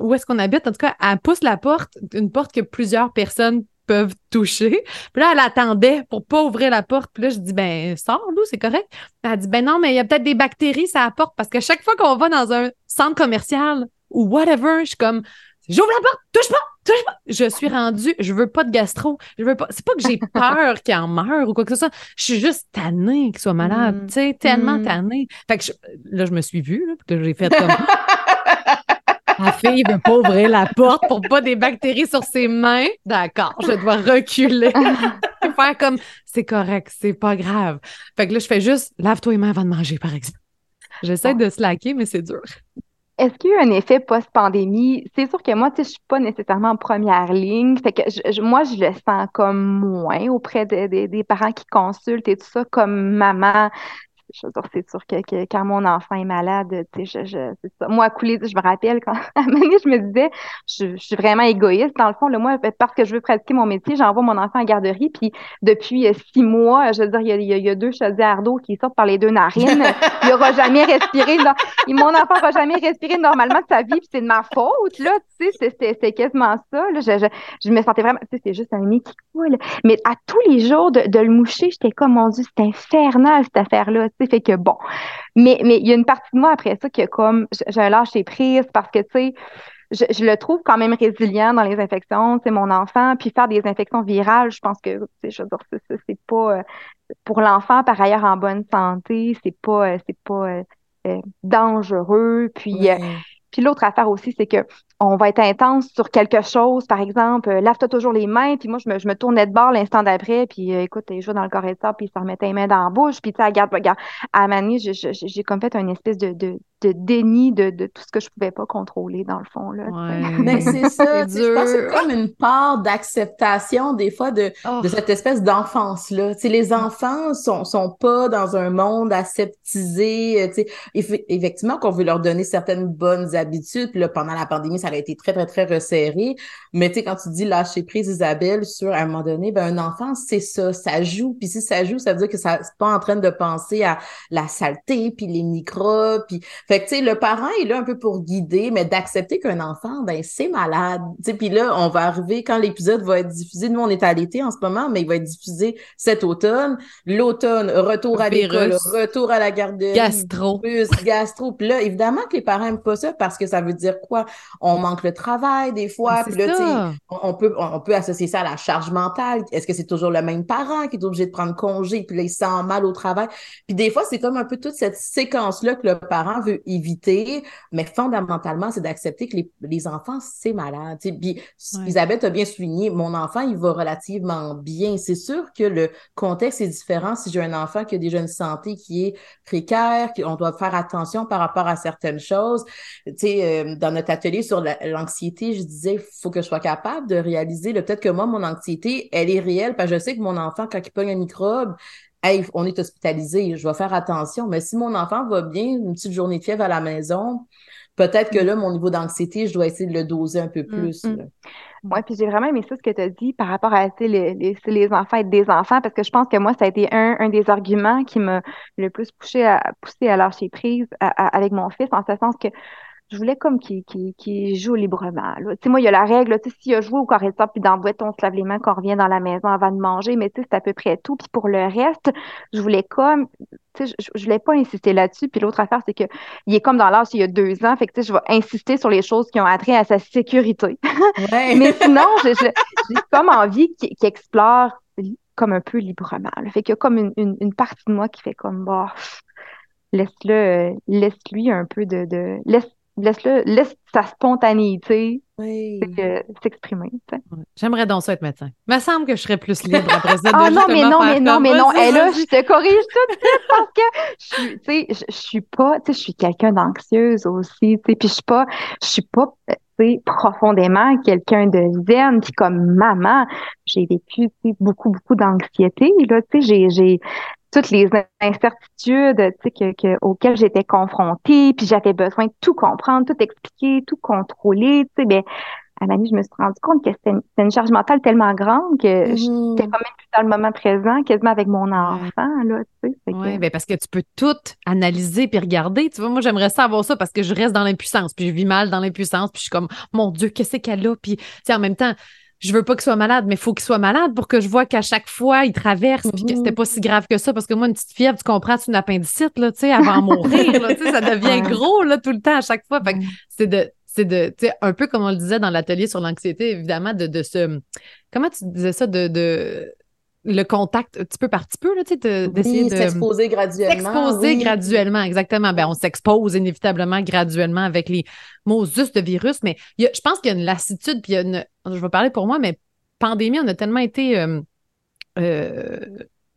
A: où est-ce qu'on habite, en tout cas, elle pousse la porte, une porte que plusieurs personnes peuvent toucher. Puis là, elle attendait pour pas ouvrir la porte. Puis là, je dis, ben, sors, Lou, c'est correct. Elle dit, ben non, mais il y a peut-être des bactéries, ça apporte. Parce que chaque fois qu'on va dans un centre commercial ou whatever, je suis comme, j'ouvre la porte, touche pas, touche pas. Je suis rendue, je veux pas de gastro. Je veux pas, c'est pas que j'ai (laughs) peur qu'il en meure ou quoi que ce soit. Je suis juste tannée qu'il soit malade, mm. tu sais, tellement mm. tannée. Fait que là, je me suis vue, là, que j'ai fait (laughs) comme, Ma fille veut pas ouvrir la porte pour pas des bactéries sur ses mains. D'accord, je dois reculer. Faire comme, c'est correct, c'est pas grave. Fait que là, je fais juste, lave-toi les mains avant de manger, par exemple. J'essaie de slacker, mais c'est dur.
B: Est-ce qu'il y a eu un effet post-pandémie? C'est sûr que moi, tu sais, je suis pas nécessairement en première ligne. Fait que moi, je le sens comme moins auprès des parents qui consultent et tout ça, comme maman c'est sûr que, quand mon enfant est malade, tu sais, je, c'est ça. Moi, à couler, je me rappelle quand (laughs) à un moment donné, je me disais, je, suis vraiment égoïste. Dans le fond, le moi, parce que je veux pratiquer mon métier, j'envoie mon enfant en garderie, puis depuis euh, six mois, je veux dire, il y a, il y a, deux chaudières d'eau qui sortent par les deux narines. (laughs) il n'aura jamais respiré. mon enfant n'aura jamais respiré normalement de sa vie, puis c'est de ma faute, là, tu sais, c'est quasiment ça. Là. Je, je, me sentais vraiment, tu sais, c'est juste un nez qui coule. Mais à tous les jours, de, de le moucher, j'étais comme, mon Dieu, c'est infernal, cette affaire-là fait que bon. Mais mais il y a une partie de moi après ça qui comme j'ai un lâcher prise parce que tu sais je, le trouve quand même résilient dans les infections, c'est mon enfant, puis faire des infections virales, je pense que je veux dire, c'est pas euh, pour l'enfant par ailleurs en bonne santé, c'est pas euh, c'est pas euh, dangereux, puis puis l'autre affaire aussi, c'est que on va être intense sur quelque chose, par exemple, euh, lave-toi toujours les mains, puis moi, je me, je me tournais de bord l'instant d'après, puis euh, écoute, il joue dans le corridor, puis il se remettait les mains dans la bouche, puis tu sais, regarde, regarde, à Mani, j'ai comme fait une espèce de, de, de déni de, de, tout ce que je pouvais pas contrôler, dans le fond, là.
C: Mais c'est (laughs) ça, je pense c'est comme une part d'acceptation, des fois, de, oh. de cette espèce d'enfance-là. Tu sais, les enfants sont, sont pas dans un monde aseptisé, euh, tu sais, effectivement qu'on veut leur donner certaines bonnes habitudes, puis là, pendant la pandémie, ça a été très, très, très resserré. Mais tu sais, quand tu dis lâcher prise, Isabelle, sur à un moment donné, ben un enfant, c'est ça, ça joue. Puis si ça joue, ça veut dire que ça c'est pas en train de penser à la saleté, puis les microbes. Puis... Fait que tu sais, le parent est là un peu pour guider, mais d'accepter qu'un enfant, ben c'est malade. Tu sais, puis là, on va arriver quand l'épisode va être diffusé. Nous, on est à l'été en ce moment, mais il va être diffusé cet automne. L'automne, retour à l'école, retour à la garderie.
A: Gastro.
C: Plus gastro. Puis là, évidemment que les parents aiment pas ça parce que ça veut dire quoi? On on manque le travail des fois. Puis là, on, peut, on peut associer ça à la charge mentale. Est-ce que c'est toujours le même parent qui est obligé de prendre congé, puis là, il sent mal au travail? Puis des fois, c'est comme un peu toute cette séquence-là que le parent veut éviter, mais fondamentalement, c'est d'accepter que les, les enfants, c'est malade. Puis Isabelle a bien souligné, mon enfant, il va relativement bien. C'est sûr que le contexte est différent si j'ai un enfant qui a déjà une santé qui est précaire, qu'on doit faire attention par rapport à certaines choses. Tu sais, euh, dans notre atelier sur l'anxiété, je disais, il faut que je sois capable de réaliser, peut-être que moi, mon anxiété, elle est réelle, parce que je sais que mon enfant, quand il pogne un microbe, hey, on est hospitalisé, je vais faire attention. Mais si mon enfant va bien, une petite journée de fièvre à la maison, peut-être que mm. là, mon niveau d'anxiété, je dois essayer de le doser un peu mm, plus.
B: Mm. Oui, puis j'ai vraiment aimé ça, ce que tu as dit par rapport à les, les, les, enfants être des enfants, parce que je pense que moi, ça a été un, un des arguments qui m'a le plus poussé à, poussé à lâcher prise avec mon fils, en ce sens que je voulais comme qu'il qu joue librement. Tu sais, moi, il y a la règle, tu sais, s'il a joué au corps puis dans le boîte, on se lave les mains quand on revient dans la maison avant de manger, mais tu sais, c'est à peu près tout. Puis pour le reste, je voulais comme, tu sais, je, je voulais pas insister là-dessus. Puis l'autre affaire, c'est que il est comme dans l'âge il y a deux ans, fait que tu sais, je vais insister sur les choses qui ont attrait à sa sécurité. (laughs) mais sinon, j'ai comme envie qu'il explore comme un peu librement. Fait qu'il y a comme une, une, une, partie de moi qui fait comme, bah, laisse-le, euh, laisse-lui un peu de, de laisse laisse-le, laisse sa spontanéité s'exprimer.
A: J'aimerais donc ça être médecin. Il me semble que je serais plus libre après ça.
B: ah non, mais non, mais non, mais non. Et là, je te corrige tout de suite parce que je suis, je, je suis pas, tu sais, je suis quelqu'un d'anxieuse aussi, tu sais, puis je suis pas, je suis pas, tu profondément quelqu'un de zen, puis comme maman, j'ai vécu, beaucoup, beaucoup d'anxiété, là, tu sais, j'ai, j'ai, toutes les incertitudes que, que, auxquelles j'étais confrontée, puis j'avais besoin de tout comprendre, tout expliquer, tout contrôler. Tu sais, ben, à Manu, je me suis rendu compte que c'était une, charge mentale tellement grande que j'étais mm-hmm. quand même plus dans le moment présent, quasiment avec mon enfant. Là, tu sais,
A: oui, ben parce que tu peux tout analyser puis regarder. Tu vois, moi, j'aimerais savoir ça parce que je reste dans l'impuissance, puis je vis mal dans l'impuissance, puis je suis comme, mon Dieu, qu'est-ce qu'elle a? Puis, tu sais, en même temps, je veux pas qu'il soit malade, mais il faut qu'il soit malade pour que je vois qu'à chaque fois, il traverse, puis que c'était mhm. pas si grave que ça. Parce que moi, une petite fièvre, tu comprends, c'est une appendicite, là, tu sais, avant de mourir, là, tu sais, ça devient gros, là, tout le temps, à chaque fois. Fait que c'est de, c'est de, tu sais, un peu comme on le disait dans l'atelier sur l'anxiété, évidemment, de, de ce, comment tu disais ça, de, de, le contact petit peu par petit peu, là, tu sais, d'essayer de
C: s'exposer graduellement.
A: S'exposer graduellement, exactement. Ben, on s'expose inévitablement graduellement avec les mots juste de virus, mais je pense qu'il y a une lassitude, puis il y a une, je vais parler pour moi, mais pandémie, on a tellement été euh, euh,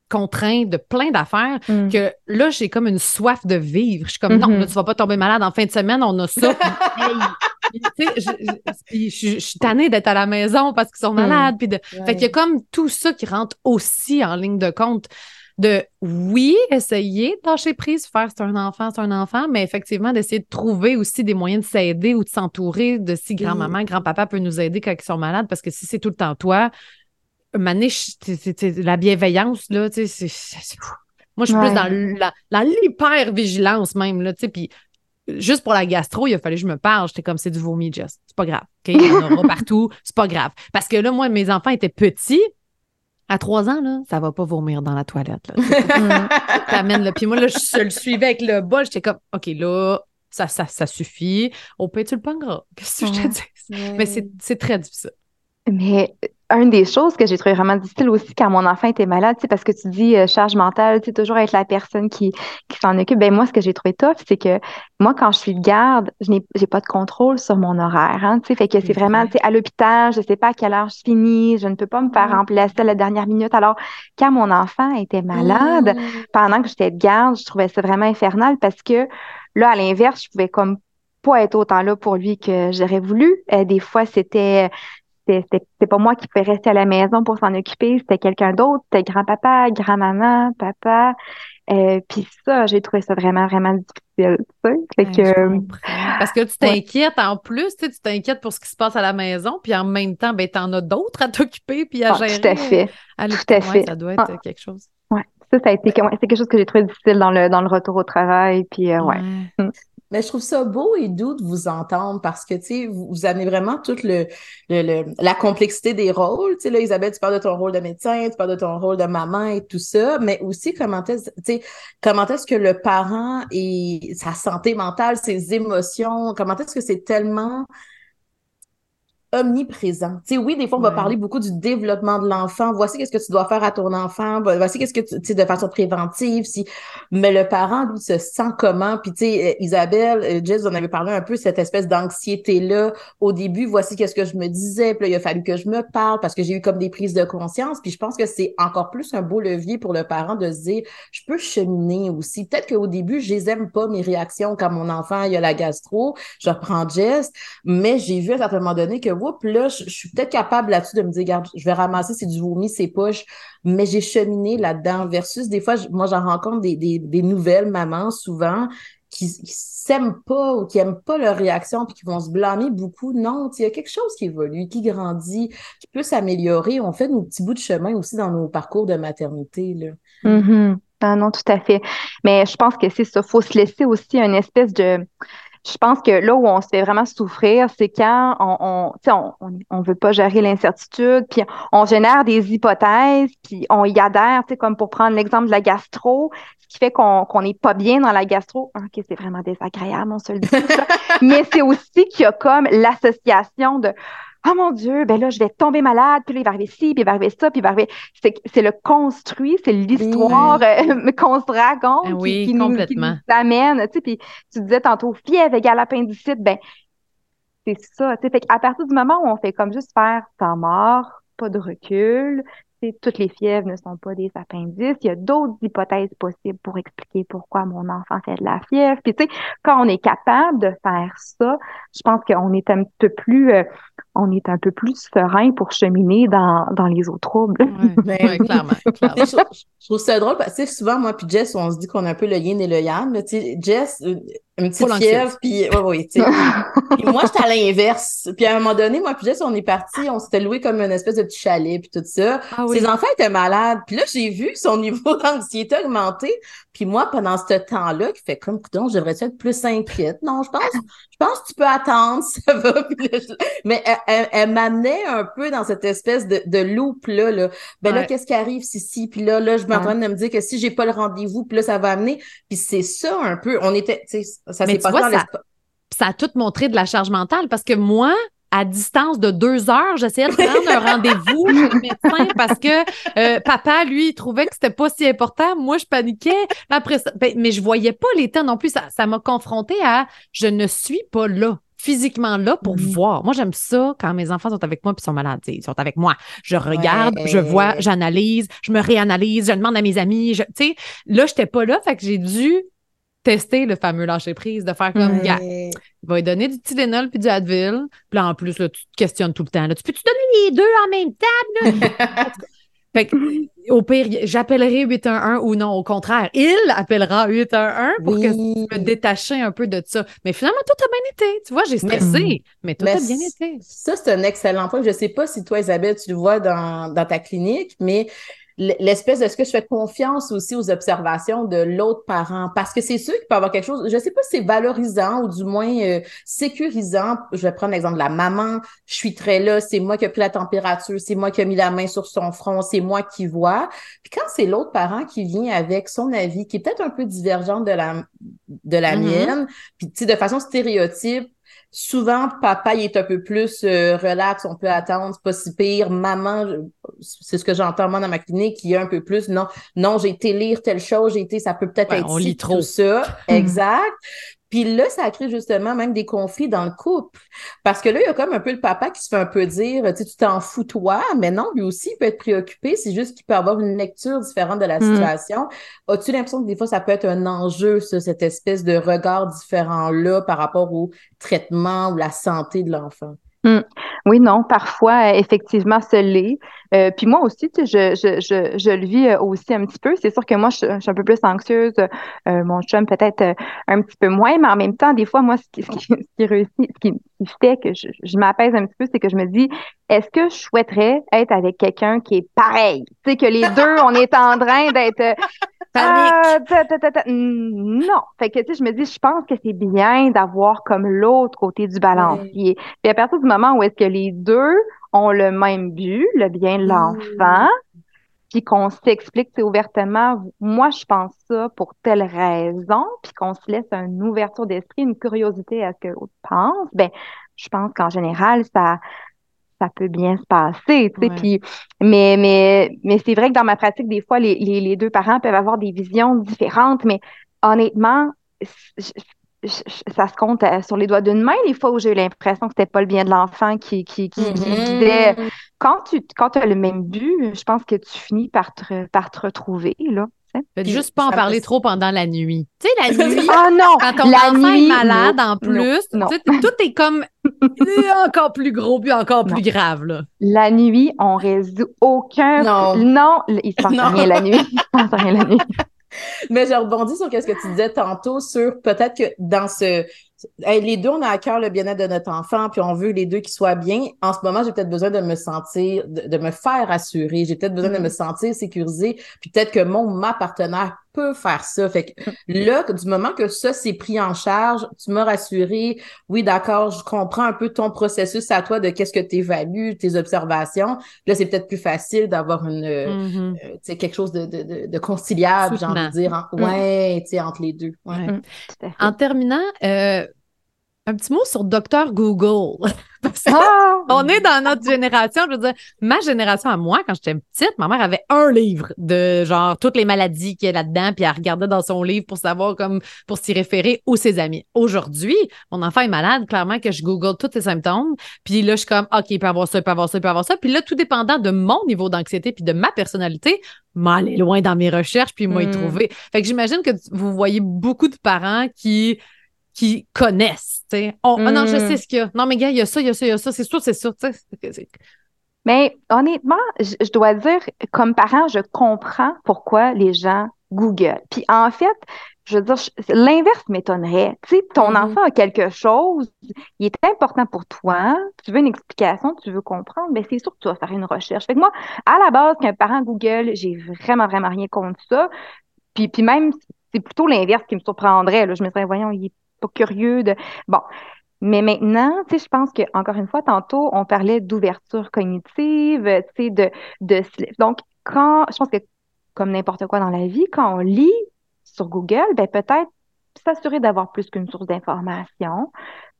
A: contraints de plein d'affaires mm. que là, j'ai comme une soif de vivre. Je suis comme, non, mm-hmm. là, tu vas pas tomber malade en fin de semaine, on a ça. (laughs) je, suis tannée d'être à la maison parce qu'ils sont malades. Puis de... Fait qu'il y a comme tout ça qui rentre aussi en ligne de compte de oui, essayer de lâcher prise, faire c'est un enfant, c'est un enfant, mais effectivement d'essayer de trouver aussi des moyens de s'aider ou de s'entourer de si grand-maman, grand-papa peut nous aider quand ils sont malades parce que si c'est tout le temps toi, maniche, la bienveillance, là, tu sais, moi, je suis plus dans la, l'hyper-vigilance même, là, tu sais, puis juste pour la gastro, il a fallu que je me parle. J'étais comme, c'est du vomi, Jess. C'est pas grave. OK? Il y en aura partout. C'est pas grave. Parce que là, moi, mes enfants étaient petits. À trois ans, là, ça va pas vomir dans la toilette. (laughs) T'amènes le. Puis moi, là, je, le suivais avec le bol. J'étais comme, OK, là, ça, ça, ça suffit. Au pire, tu le pogneras. Qu'est-ce que je te dis? Mais c'est très difficile.
B: Mais une des choses que j'ai trouvé vraiment difficile aussi quand mon enfant était malade, parce que tu dis euh, charge mentale, tu toujours être la personne qui, qui s'en occupe. Ben moi, ce que j'ai trouvé tough, c'est que moi, quand je suis de garde, je n'ai j'ai pas de contrôle sur mon horaire. Hein, fait que c'est vraiment à l'hôpital, je sais pas à quelle heure je finis, je ne peux pas me faire remplacer à la dernière minute. Alors, quand mon enfant était malade, mmh. pendant que j'étais de garde, je trouvais ça vraiment infernal parce que là, à l'inverse, je pouvais comme pas être autant là pour lui que j'aurais voulu. Euh, des fois, c'était c'était pas moi qui pouvais rester à la maison pour s'en occuper, c'était quelqu'un d'autre, c'était grand-papa, grand-maman, papa. Euh, puis ça, j'ai trouvé ça vraiment, vraiment difficile. que,
A: Parce que tu t'inquiètes en plus, tu t'inquiètes pour ce qui se passe à la maison, puis en même temps, ben, en as d'autres à t'occuper puis à ah, gérer.
B: Tout à fait.
A: À tout à fait. Ça doit être ah. quelque chose.
B: Ouais. Ça, ça a été c'est quelque chose que j'ai trouvé difficile dans le, dans le retour au travail. Puis, euh, ouais.
C: Mais je trouve ça beau et doux de vous entendre parce que, tu sais, vous, amenez vraiment toute le, le, la complexité des rôles. Tu sais, là, Isabelle, tu parles de ton rôle de médecin, tu parles de ton rôle de maman et tout ça, mais aussi comment est-ce, tu sais, comment est-ce que le parent et sa santé mentale, ses émotions, comment est-ce que c'est tellement omniprésent. Tu sais, oui, des fois, on va parler beaucoup du développement de l'enfant. Voici qu'est-ce que tu dois faire à ton enfant. Voici qu'est-ce que tu, sais, de façon préventive. Si, mais le parent, lui, se sent comment? Puis, tu sais, euh, Isabelle, euh, Jess, on avait parlé un peu cette espèce d'anxiété-là. Au début, voici qu'est-ce que je me disais. Puis là, il a fallu que je me parle parce que j'ai eu comme des prises de conscience. Puis, je pense que c'est encore plus un beau levier pour le parent de se dire, je peux cheminer aussi. Peut-être qu'au début, je les aime pas, mes réactions quand mon enfant, il a la gastro. Je reprends Jess. Mais j'ai vu à un moment donné que oups, là, je, suis peut-être capable là-dessus de me dire, regarde, je vais ramasser, c'est du vomi, c'est poches, mais j'ai cheminé là-dedans. Versus, des fois, moi, j'en rencontre des, des, des, nouvelles mamans, souvent, qui, qui s'aiment pas ou qui aiment pas leur réaction puis qui vont se blâmer beaucoup. Non, il y a quelque chose qui évolue, qui grandit, qui peut s'améliorer. On fait nos petits bouts de chemin aussi dans nos parcours de maternité, là.
B: Mm-hmm. Ah non, tout à fait. Mais je pense que c'est ça. Faut se laisser aussi une espèce de je pense que là où on se fait vraiment souffrir, c'est quand on, on, on, on, veut pas gérer l'incertitude, puis on génère des hypothèses, puis on y adhère, tu sais, comme pour prendre l'exemple de la gastro, ce qui fait qu'on n'est pas bien dans la gastro. OK, c'est vraiment désagréable, on se le dit. (laughs) Mais c'est aussi qu'il y a comme l'association de oh mon Dieu, ben là, je vais tomber malade, puis là, il va arriver ci, puis il va arriver ça, puis il va arriver. C'est le construit, c'est l'histoire euh, (laughs) qu'on se raconte
A: ah oui,
B: qui,
A: complètement.
B: Nous, qui nous amène. Tu sais, puis tu disais tantôt fièvre égale appendicite, ben c'est ça. Tu sais, fait à partir du moment où on fait comme juste faire temps mort, pas de recul, toutes les fièvres ne sont pas des appendices. Il y a d'autres hypothèses possibles pour expliquer pourquoi mon enfant fait de la fièvre. Puis tu sais, quand on est capable de faire ça, je pense qu'on est un peu plus, euh, on est un peu plus serein pour cheminer dans, dans les autres troubles. (laughs)
A: Oui, clairement. clairement.
C: Je, trouve ça drôle parce que souvent, moi puis Jess, on se dit qu'on a un peu le yin et le yang. Tu sais, Jess, euh, une petite fièvre, puis ouais, ouais, tu sais. (laughs) puis moi, j'étais à l'inverse. Puis à un moment donné, moi puis Jess, on est parti, on s'était loué comme une espèce de petit chalet, puis tout ça. Ah Ses enfants étaient malades. Puis là, j'ai vu son niveau (laughs) d'anxiété augmenter. Puis moi, pendant ce temps-là, qui fait comme, donc, je devrais être plus inquiète? Non, je pense, je pense que tu peux attendre, (laughs) ça va. Mais elle, m'amenait un peu dans cette espèce de, de loop-là. Là. Ben là, qu'est-ce qui arrive si, si? Puis là, là, je m'entraîne de me dire que si j'ai pas le rendez-vous, puis là, ça va amener. Puis c'est ça un peu. On était, tu sais, ça s'est passé dans
A: ça, ça a tout montré de la charge mentale parce que moi, à distance de deux heures, j'essayais de prendre un rendez-vous chez le médecin parce que euh, papa, lui, il trouvait que c'était pas si important. Moi, je paniquais. Après ça, ben, mais je voyais pas les temps non plus. Ça m'a confronté à je ne suis pas là physiquement là pour mm-hmm. voir. Moi, j'aime ça quand mes enfants sont avec moi puis sont malades. Ils sont avec moi. Je regarde, je vois, j'analyse, je me réanalyse, je demande à mes amis. Tu sais, là, j'étais pas là, fait que j'ai dû tester le fameux lâcher prise, de faire comme, gars, il va lui donner du Tylenol puis du Advil. Puis là, en plus, là, tu te questionnes tout le temps. Là, tu peux-tu donner les deux en même temps? (laughs) fait que, au pire, j'appellerai 811 ou non, au contraire, il appellera 811 pour que je me détacher un peu de ça. Mais finalement, tout a bien été. Tu vois, j'ai stressé, mais, tout a bien été.
C: Ça, c'est un excellent point. Je sais pas si toi, Isabelle, tu le vois dans, dans ta clinique, mais l'espèce de ce que je fais confiance aussi aux observations de l'autre parent. Parce que c'est sûr qu'il peut avoir quelque chose je sais pas si c'est valorisant ou du moins euh, sécurisant. Je vais prendre l'exemple de la maman. Je suis très là c'est moi qui ai pris la température c'est moi qui ai mis la main sur son front c'est moi qui vois. Puis quand c'est l'autre parent qui vient avec son avis qui est peut-être un peu divergent de la de la mm-hmm. mienne puis tu sais de façon stéréotype Souvent, papa, il est un peu plus euh, relax, on peut attendre, c'est pas si pire. Maman, c'est ce que j'entends moi dans ma clinique, qui est un peu plus, non, non, j'ai été lire telle chose, j'ai été, ça peut peut-être être
A: on lit trop.
C: ça. exact. Puis là, ça crée justement même des conflits dans le couple. Parce que là, il y a comme un peu le papa qui se fait un peu dire, tu t'en fous toi, mais non, lui aussi, il peut être préoccupé. C'est juste qu'il peut avoir une lecture différente de la hmm. situation. As-tu l'impression que des fois, ça peut être un enjeu, ça, cette espèce de regard différent-là par rapport au traitement ou la santé de l'enfant?
B: Hmm. Oui, non, parfois, effectivement, ce l'est. Euh, puis moi aussi, je, le vis euh, aussi un petit peu. C'est sûr que moi, je, suis un peu plus anxieuse. Euh, mon chum, peut-être un petit peu moins, mais en même temps, des fois, moi, ce qui, ce qui, réussit, ce qui, fait que je, je m'apaise un petit peu, c'est que je me dis, est-ce que je souhaiterais être avec quelqu'un qui est pareil? Tu sais, que les deux, on est en train d'être
A: ah,
B: non. Fait que, tu sais, je me dis, je pense que c'est bien d'avoir comme l'autre côté du balancier. Puis à partir du moment où est-ce que les deux ont le même but, le bien de l'enfant, puis qu'on s'explique ouvertement, moi, je pense ça pour telle raison, puis qu'on se laisse une ouverture d'esprit, une curiosité à ce que l'autre pense, ben, je pense qu'en général, ça, ça peut bien se passer, tu sais. Puis, mais, mais, mais c'est vrai que dans ma pratique, des fois, les, les, les, deux parents peuvent avoir des visions différentes, mais honnêtement, ça se compte euh, sur les doigts d'une main les fois où j'ai eu l'impression que c'était pas le bien de l'enfant qui, qui, qui, mm-hmm. Quand tu quand as le même but, je pense que tu finis par te, par te retrouver, là.
A: Juste pas en parler trop pendant la nuit. Tu sais, la (laughs) nuit,
B: ah non,
A: quand ton la enfant nuit, est malade en plus, tout est comme (laughs) encore plus gros puis encore plus grave. Là.
B: La nuit, on résout aucun... Non, non il se passe rien la nuit. Il se passe rien la nuit. (laughs)
C: Mais je rebondis sur ce que tu disais tantôt sur peut-être que dans ce les deux, on a à cœur le bien-être de notre enfant, puis on veut les deux qui soient bien. En ce moment, j'ai peut-être besoin de me sentir, de, me faire assurer. J'ai peut-être besoin de me mm-hmm. sentir sécurisée. Puis peut-être que mon, ma partenaire faire ça. Fait que (laughs) là, du moment que ça s'est pris en charge, tu m'as rassuré. Oui, d'accord, je comprends un peu ton processus à toi de qu'est-ce que tu évalues, tes observations. Là, c'est peut-être plus facile d'avoir une, euh, tu sais, quelque chose de, de, de, conciliable, j'ai envie de dire. Mm. ouais, tu sais, entre les deux. Ouais. Mm.
A: En terminant, euh, un petit mot sur Docteur Google. (laughs) Ah! on est dans notre génération, je veux dire, ma génération à moi, quand j'étais petite, ma mère avait un livre de genre toutes les maladies qu'il y a là-dedans, puis elle regardait dans son livre pour savoir comme pour s'y référer ou ses amis. Aujourd'hui, mon enfant est malade, clairement que je Google tous ses symptômes, puis là je suis comme OK, il peut avoir ça, il peut avoir ça, il peut avoir ça, puis là tout dépendant de mon niveau d'anxiété puis de ma personnalité, m'aller loin dans mes recherches puis moi y hmm. trouver. Fait que j'imagine que vous voyez beaucoup de parents qui qui connaissent. Oh, non, je mm. sais ce qu'il y a. Non, mais gars, il y a ça, il y a ça, il y a ça. C'est sûr, c'est sûr.
B: Mais honnêtement, je, dois dire, comme parent, je comprends pourquoi les gens Google. Puis en fait, je veux dire, l'inverse m'étonnerait. Tu sais, ton mm-hmm. enfant a quelque chose, il est important pour toi, tu veux une explication, tu veux comprendre, mais c'est sûr que tu vas faire une recherche. Fait que moi, à la base, qu'un parent Google, j'ai vraiment, vraiment rien contre ça. Puis, puis même, c'est plutôt l'inverse qui me surprendrait. Là. Je me serais, voyons, il est pas curieux de. Bon. Mais maintenant, tu sais, je pense que encore une fois, tantôt, on parlait d'ouverture cognitive, tu sais, de, de. Donc, quand, je pense que comme n'importe quoi dans la vie, quand on lit sur Google, ben peut-être s'assurer d'avoir plus qu'une source d'information.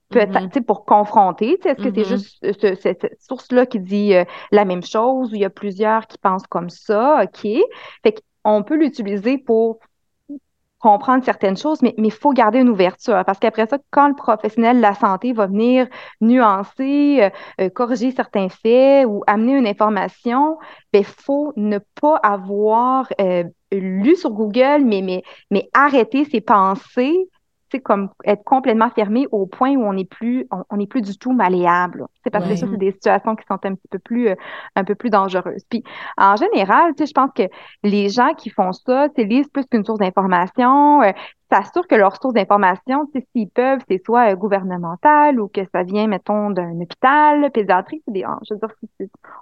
B: Peut-être, tu sais, pour confronter, est-ce que c'est mm-hmm. juste cette source-là qui dit euh, la même chose ou il y a plusieurs qui pensent comme ça, OK? Fait qu'on peut l'utiliser pour comprendre certaines choses, mais il faut garder une ouverture. Parce qu'après ça, quand le professionnel de la santé va venir nuancer, euh, euh, corriger certains faits ou amener une information, il ben, faut ne pas avoir euh, lu sur Google, mais, mais, mais arrêter ses pensées c'est comme être complètement fermé au point où on n'est plus on n'est plus du tout malléable. C'est parce que ça c'est des situations qui sont un petit peu plus euh, un peu plus dangereuses. Puis en général, tu sais, je pense que les gens qui font ça, c'est lisent plus qu'une source d'information, euh, s'assurent que leur source d'information, s'ils peuvent, c'est soit euh, gouvernemental ou que ça vient mettons d'un hôpital pédiatrique, des ah, je veux dire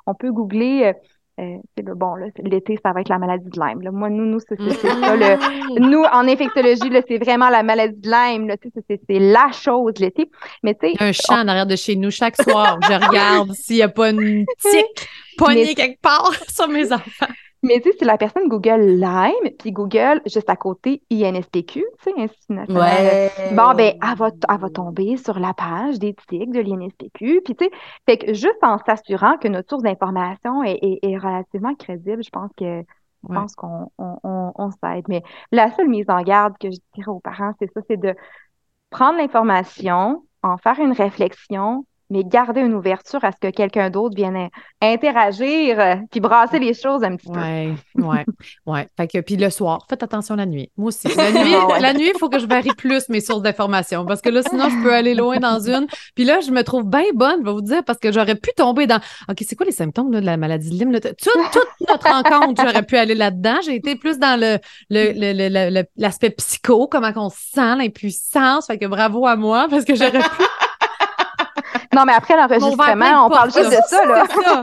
B: on peut googler euh, le bon, l'été, ça va être la maladie de Lyme. Moi, nous, nous, c'est ça. Le, nous, en infectologie, c'est vraiment la maladie de Lyme. C'est la chose l'été. Mais tu
A: Un chat en arrière de chez nous. Chaque soir, je regarde s'il n'y a pas une tique (laughs) poignée quelque part (laughs) sur mes enfants.
B: Mais tu sais, c'est la personne Google Lyme, puis Google juste à côté INSPQ, tu sais, Institut national. Bon, ben, elle va, elle va tomber sur la page d'éthique de l'INSPQ. Puis tu sais, fait que juste en s'assurant que notre source d'information est, est, relativement crédible, je pense que je pense qu'on on, on, on s'aide. Mais la seule mise en garde que je dirais aux parents, c'est ça, c'est de prendre l'information, en faire une réflexion, mais garder une ouverture à ce que quelqu'un d'autre vienne interagir euh, puis brasser les choses un petit peu.
A: Oui, oui, oui. Fait que, puis le soir, faites attention la nuit. Moi aussi. La (laughs) nuit, ah la nuit, il faut que je varie plus mes sources d'information parce que là, sinon, je peux aller loin dans une. Puis là, je me trouve bien bonne, je vais vous dire, parce que j'aurais pu tomber dans OK, c'est quoi les symptômes de la maladie de Lyme? toute notre rencontre, j'aurais pu aller là-dedans. J'ai été plus dans le, l'aspect psycho, comment on se sent, l'impuissance. Fait que bravo à moi parce que j'aurais pu
B: non, mais après l'enregistrement, on parle juste de ça, là. (laughs)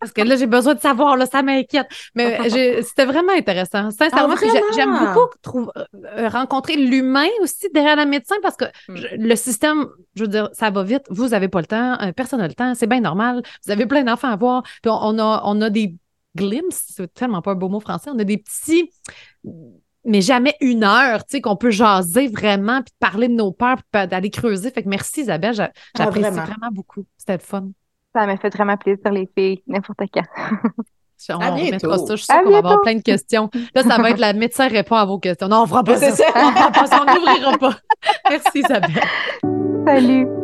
A: Parce que là, j'ai besoin de savoir, là, ça m'inquiète. Mais (laughs) c'était vraiment intéressant. Sincèrement, ah, j'aime beaucoup euh, rencontrer l'humain aussi derrière la médecin parce que hmm. le système, je veux dire, ça va vite. Vous n'avez pas le temps, euh, personne n'a le temps, c'est bien normal. Vous avez plein d'enfants à voir. Puis on, a, on a des glimpses, c'est tellement pas un beau mot français, on a des petits mais jamais une heure, tu sais, qu'on peut jaser vraiment, puis parler de nos peurs, puis d'aller creuser. Fait que merci Isabelle, ah, j'apprécie vraiment. beaucoup. C'était le fun.
B: Ça m'a fait vraiment plaisir, les filles, n'importe quand. (laughs)
A: On
C: À bientôt.
A: ça. Je suis sûre qu'on va avoir plein de questions. Là, ça va être la médecin répond à vos questions. Non, on fera pas (laughs) ça.
C: ça.
A: On fera pas ça. On n'ouvrira pas. Merci, Isabelle.
B: Salut!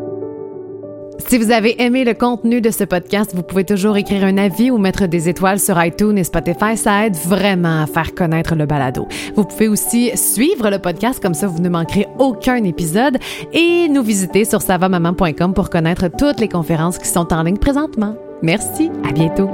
A: Si vous avez aimé le contenu de ce podcast, vous pouvez toujours écrire un avis ou mettre des étoiles sur iTunes et Spotify. Ça aide vraiment à faire connaître le balado. Vous pouvez aussi suivre le podcast, comme ça vous ne manquerez aucun épisode, et nous visiter sur savamaman.com pour connaître toutes les conférences qui sont en ligne présentement. Merci, à bientôt.